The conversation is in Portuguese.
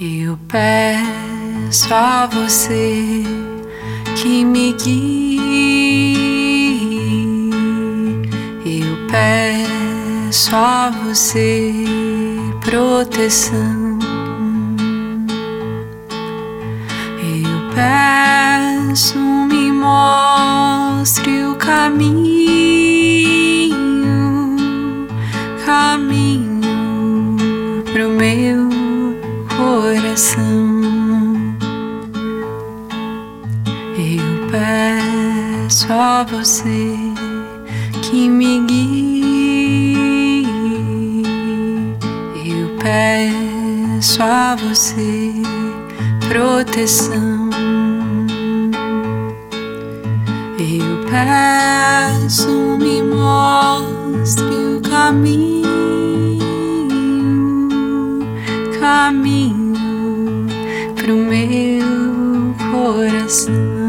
Eu peço a você que me guie. Eu peço a você proteção. Eu peço, me mostre o caminho, caminho pro meu coração. Eu peço a você que me guie. Eu peço a você proteção. Eu peço, me mostre o caminho, caminho pro meu coração.